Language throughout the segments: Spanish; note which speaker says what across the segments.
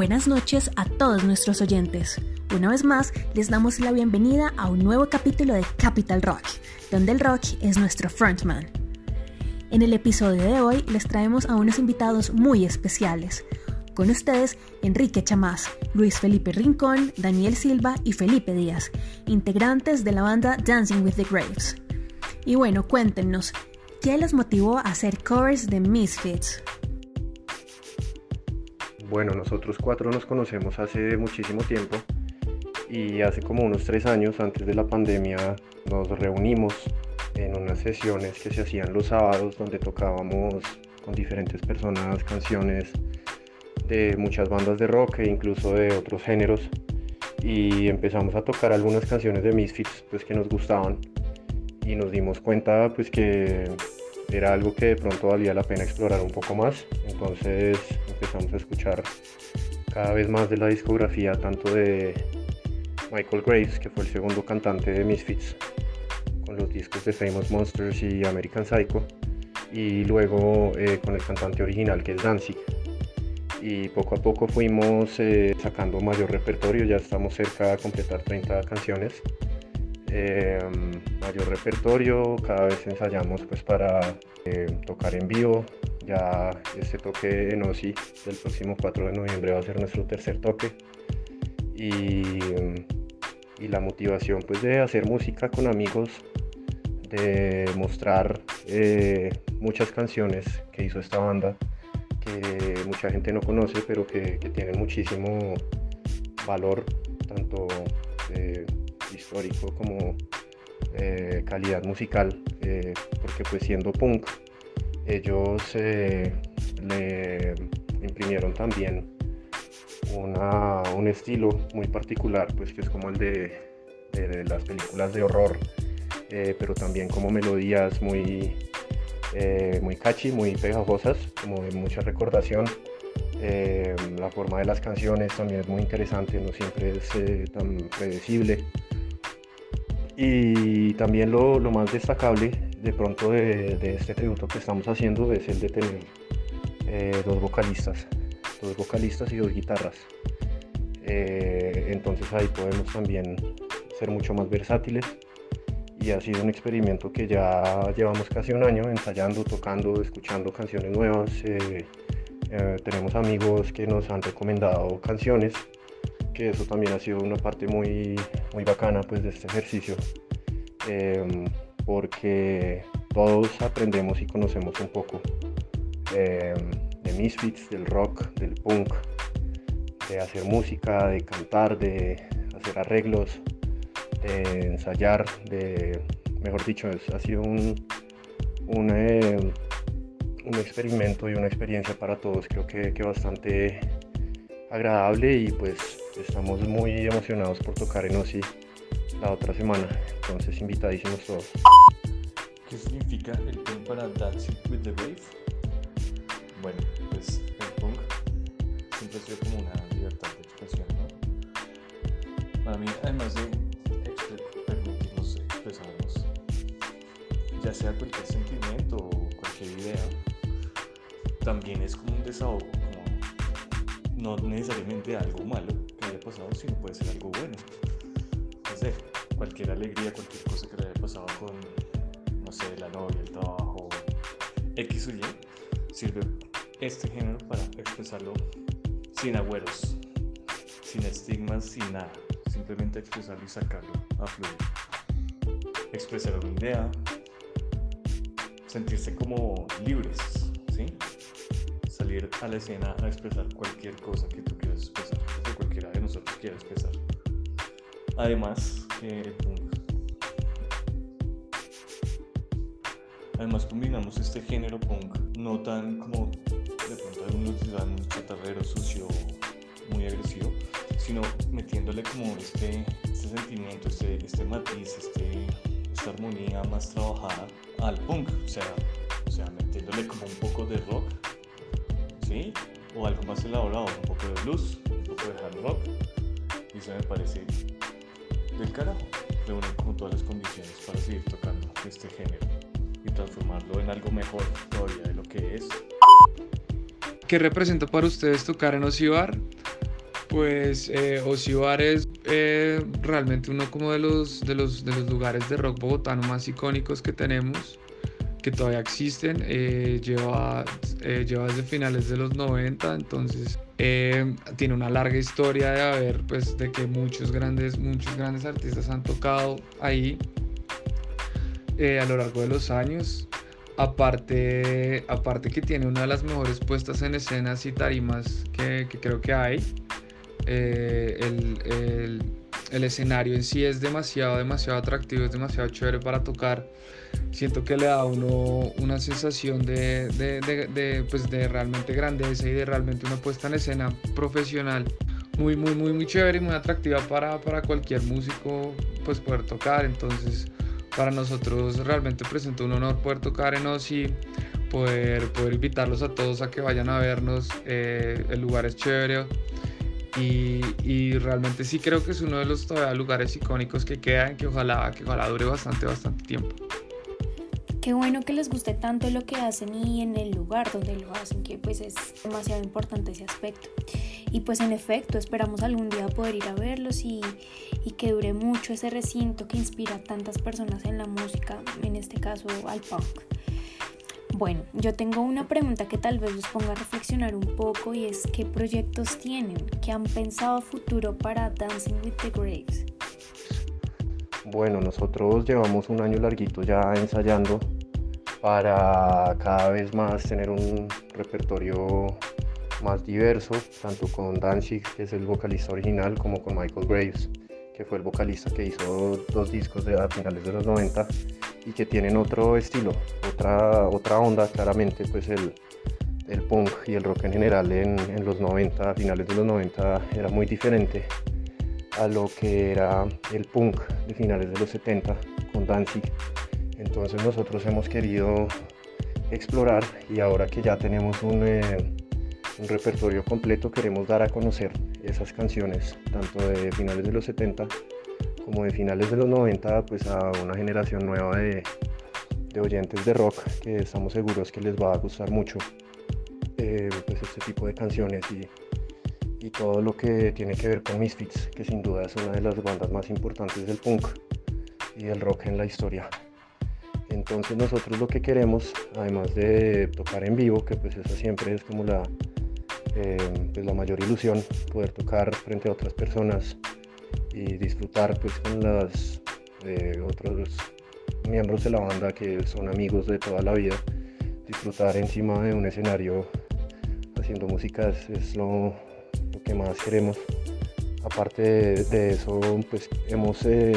Speaker 1: Buenas noches a todos nuestros oyentes. Una vez más, les damos la bienvenida a un nuevo capítulo de Capital Rock, donde el rock es nuestro frontman. En el episodio de hoy les traemos a unos invitados muy especiales. Con ustedes, Enrique Chamás, Luis Felipe Rincón, Daniel Silva y Felipe Díaz, integrantes de la banda Dancing with the Graves. Y bueno, cuéntenos, ¿qué los motivó a hacer covers de Misfits?
Speaker 2: Bueno, nosotros cuatro nos conocemos hace muchísimo tiempo y hace como unos tres años antes de la pandemia nos reunimos en unas sesiones que se hacían los sábados donde tocábamos con diferentes personas canciones de muchas bandas de rock e incluso de otros géneros y empezamos a tocar algunas canciones de Misfits pues que nos gustaban y nos dimos cuenta pues que era algo que de pronto valía la pena explorar un poco más. Entonces empezamos a escuchar cada vez más de la discografía, tanto de Michael Graves, que fue el segundo cantante de Misfits, con los discos de Famous Monsters y American Psycho, y luego eh, con el cantante original que es Danzig. Y poco a poco fuimos eh, sacando mayor repertorio, ya estamos cerca de completar 30 canciones. Em, mayor repertorio, cada vez ensayamos pues para eh, tocar en vivo. Ya este toque en OSI del próximo 4 de noviembre va a ser nuestro tercer toque. Y, y la motivación pues de hacer música con amigos, de mostrar eh, muchas canciones que hizo esta banda que mucha gente no conoce pero que, que tienen muchísimo valor tanto eh, histórico como eh, calidad musical, porque pues siendo punk, ellos eh, le imprimieron también un estilo muy particular, pues que es como el de, las películas de horror, pero también como melodías muy, muy catchy, muy pegajosas, como de mucha recordación. la forma de las canciones también es muy interesante, no siempre es tan predecible. Y también lo, más destacable de pronto de, este tributo que estamos haciendo es el de tener eh, dos vocalistas, dos vocalistas y dos guitarras. Eh, entonces ahí podemos también ser mucho más versátiles y ha sido un experimento que ya llevamos casi un año ensayando, tocando, escuchando canciones nuevas. Eh, tenemos amigos que nos han recomendado canciones eso también ha sido una parte muy, muy bacana pues, de este ejercicio, porque todos aprendemos y conocemos un poco em, de Misfits, del rock, del punk, de hacer música, de cantar, de hacer arreglos, de ensayar, de, mejor dicho, ha sido un, un, un, experimento y una experiencia para todos, creo que, que bastante agradable y pues estamos muy emocionados por tocar en OSI la otra semana. Entonces, invitadísimos todos.
Speaker 3: ¿Qué significa el punk para Dancing with the Wave? Bueno, pues el punk siempre ha sido como una libertad de expresión, ¿no? Para mí, además de permitirnos expresarnos, ya sea cualquier sentimiento o cualquier idea, también es como un desahogo, como no necesariamente algo malo, pasado, sino puede ser algo bueno. Cualquier alegría, cualquier cosa que le haya pasado con, no sé, la novia, el trabajo, X o Y, sirve este género para expresarlo sin agüeros, sin estigmas, sin nada. Simplemente expresarlo y sacarlo a fluir. Expresar una idea, sentirse como libres, ¿sí? Salir a la escena a expresar cualquier cosa que tú quieras expresar cualquiera de nosotros quiera expresar. Además, eh, además combinamos este género punk no tan como de pronto algunos dirán chatarrero, sucio, muy agresivo, sino metiéndole como este, este sentimiento, este, este matiz, este, esta armonía más trabajada al punk, o sea, o sea, metiéndole como un poco de rock, ¿sí? O algo más elaborado, un poco de blues, de hard rock y eso me parece del carajo reúne como todas las condiciones para seguir tocando este género y transformarlo en algo mejor todavía de lo que es.
Speaker 4: ¿Qué representa para ustedes tocar en Osibar? Pues eh, Osibar es eh, realmente uno como de los, de, los, de los lugares de rock bogotano más icónicos que tenemos, que todavía existen. Eh, lleva, eh, lleva desde finales de los 90, entonces tiene una larga historia de haber, pues, de que muchos grandes, muchos grandes artistas han tocado ahí a lo largo de los años. Aparte, aparte que tiene una de las mejores puestas en escenas y tarimas que, creo que hay. Eh, el, escenario en sí es demasiado, demasiado atractivo, es demasiado chévere para tocar. Siento que le da a uno una sensación de, de, de, pues de realmente grandeza y de realmente una puesta en escena profesional muy, muy, muy, muy chévere y muy atractiva para, para cualquier músico pues poder tocar. Entonces, para nosotros realmente presenta un honor poder tocar en OSI, poder, poder invitarlos a todos a que vayan a vernos. Eh, el lugar es chévere y, realmente sí creo que es uno de los lugares icónicos que quedan, que ojalá, que ojalá dure bastante, bastante tiempo.
Speaker 1: Qué bueno que les guste tanto lo que hacen y en el lugar donde lo hacen, que pues es demasiado importante ese aspecto. Y pues en efecto, esperamos algún día poder ir a verlos y, y que dure mucho ese recinto que inspira a tantas personas en la música, en este caso al punk. Bueno, yo tengo una pregunta que tal vez los ponga a reflexionar un poco y es ¿qué proyectos tienen? ¿Qué han pensado futuro para Dancing with the Graves?
Speaker 2: Bueno, nosotros llevamos un año larguito ya ensayando para cada vez más tener un repertorio más diverso, tanto con Danzig, que es el vocalista original, como con Michael Graves, que fue el vocalista que hizo dos discos de, a finales de los 90 y que tienen otro estilo, otra, onda, claramente pues el, el punk y el rock en general en, los 90, a finales de los 90 era muy diferente a lo que era el punk de finales de los 70 con Danzig. Entonces nosotros hemos querido explorar y ahora que ya tenemos un, eh, un repertorio completo queremos dar a conocer esas canciones tanto de finales de los 70 como de finales de los 90 pues a una generación nueva de, de oyentes de rock que estamos seguros que les va a gustar mucho eh, pues este tipo de canciones y, y, todo lo que tiene que ver con Misfits que sin duda es una de las bandas más importantes del punk y del rock en la historia. Entonces nosotros lo que queremos además de tocar en vivo que pues eso siempre es como la eh, pues la mayor ilusión poder tocar frente a otras personas y disfrutar pues con los eh, otros miembros de la banda que son amigos de toda la vida disfrutar encima de un escenario haciendo música es, lo, que más queremos. Aparte de, eso pues hemos eh,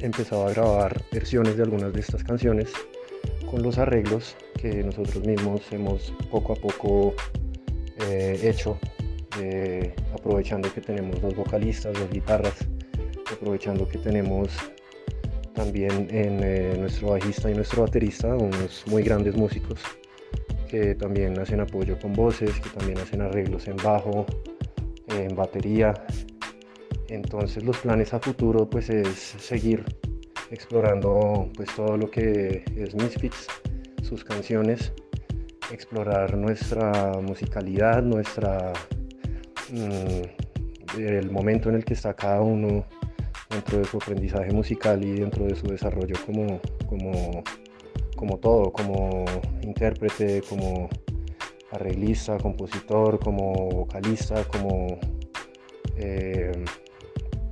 Speaker 2: empezado a grabar versiones de algunas de estas canciones con los arreglos que nosotros mismos hemos poco a poco eh, hecho aprovechando que tenemos dos vocalistas, dos guitarras, aprovechando que tenemos también en eh, nuestro bajista y nuestro baterista unos muy grandes músicos que también hacen apoyo con voces, que también hacen arreglos en bajo, en batería. Entonces los planes a futuro pues es seguir explorando pues todo lo que es Misfits, sus canciones, explorar nuestra musicalidad, nuestra mm, el momento en el que está cada uno dentro de su aprendizaje musical y dentro de su desarrollo como, como, como todo, como intérprete, como arreglista, compositor, como vocalista, como eh,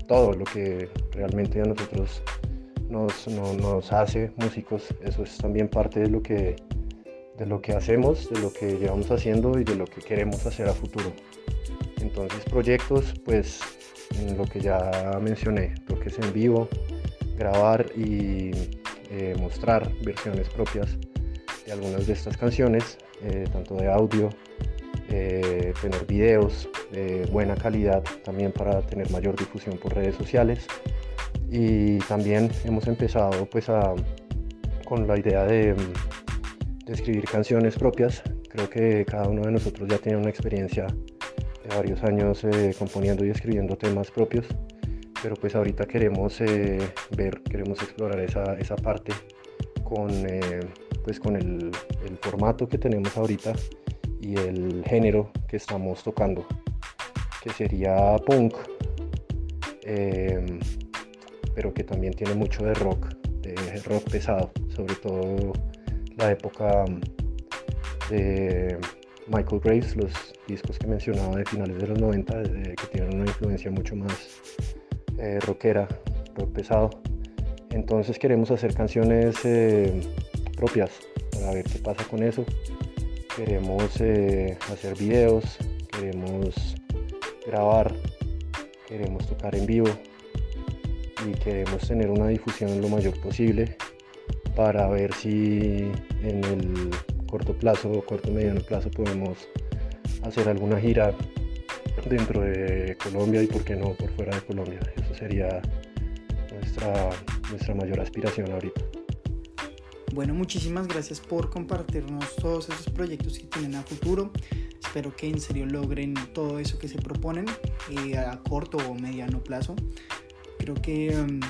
Speaker 2: todo lo que realmente a nosotros nos, nos hace músicos. Eso es también parte de lo que de lo que hacemos, de lo que llevamos haciendo y de lo que queremos hacer a futuro. Entonces proyectos, pues lo que ya mencioné, lo que es en vivo, grabar y eh, mostrar versiones propias de algunas de estas canciones, eh, tanto de audio, eh, tener videos de buena calidad también para tener mayor difusión por redes sociales y también hemos empezado pues a, con la idea de de escribir canciones propias. Creo que cada uno de nosotros ya tiene una experiencia varios años eh, componiendo y escribiendo temas propios, pero pues ahorita queremos eh, ver, queremos explorar esa, esa parte con, eh, pues con el, formato que tenemos ahorita y el género que estamos tocando, que sería punk, em, pero que también tiene mucho de rock, de rock pesado, sobre todo la época de Michael Graves, los discos que mencionaba de finales de los 90, que tienen una influencia mucho más eh, rockera, rock pesado. Entonces queremos hacer canciones eh, propias para ver qué pasa con eso. Queremos eh, hacer videos, queremos grabar, queremos tocar en vivo y queremos tener una difusión lo mayor posible para ver si en el corto plazo o corto mediano plazo podemos hacer alguna gira dentro de Colombia y por qué no por fuera de Colombia. Eso sería nuestra, nuestra mayor aspiración ahorita.
Speaker 5: Bueno, muchísimas gracias por compartirnos todos esos proyectos que tienen a futuro. Espero que en serio logren todo eso que se proponen eh, a corto o mediano plazo. Creo que um,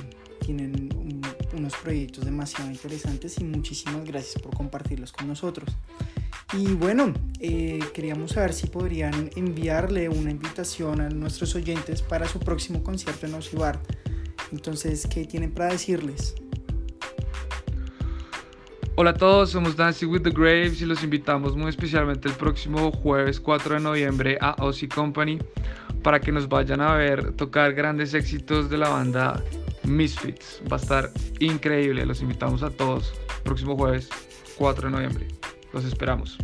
Speaker 5: tienen unos proyectos demasiado interesantes y muchísimas gracias por compartirlos con nosotros. Y bueno, eh, queríamos saber si podrían enviarle una invitación a nuestros oyentes para su próximo concierto en Ocibar. Entonces, ¿qué tienen para decirles?
Speaker 4: Hola a todos, somos Dancing with the Graves y los invitamos muy especialmente el próximo jueves 4 de noviembre a Ozzy Company para que nos vayan a ver tocar grandes éxitos de la banda Misfits. Va a estar increíble, los invitamos a todos próximo jueves 4 de noviembre. Los esperamos.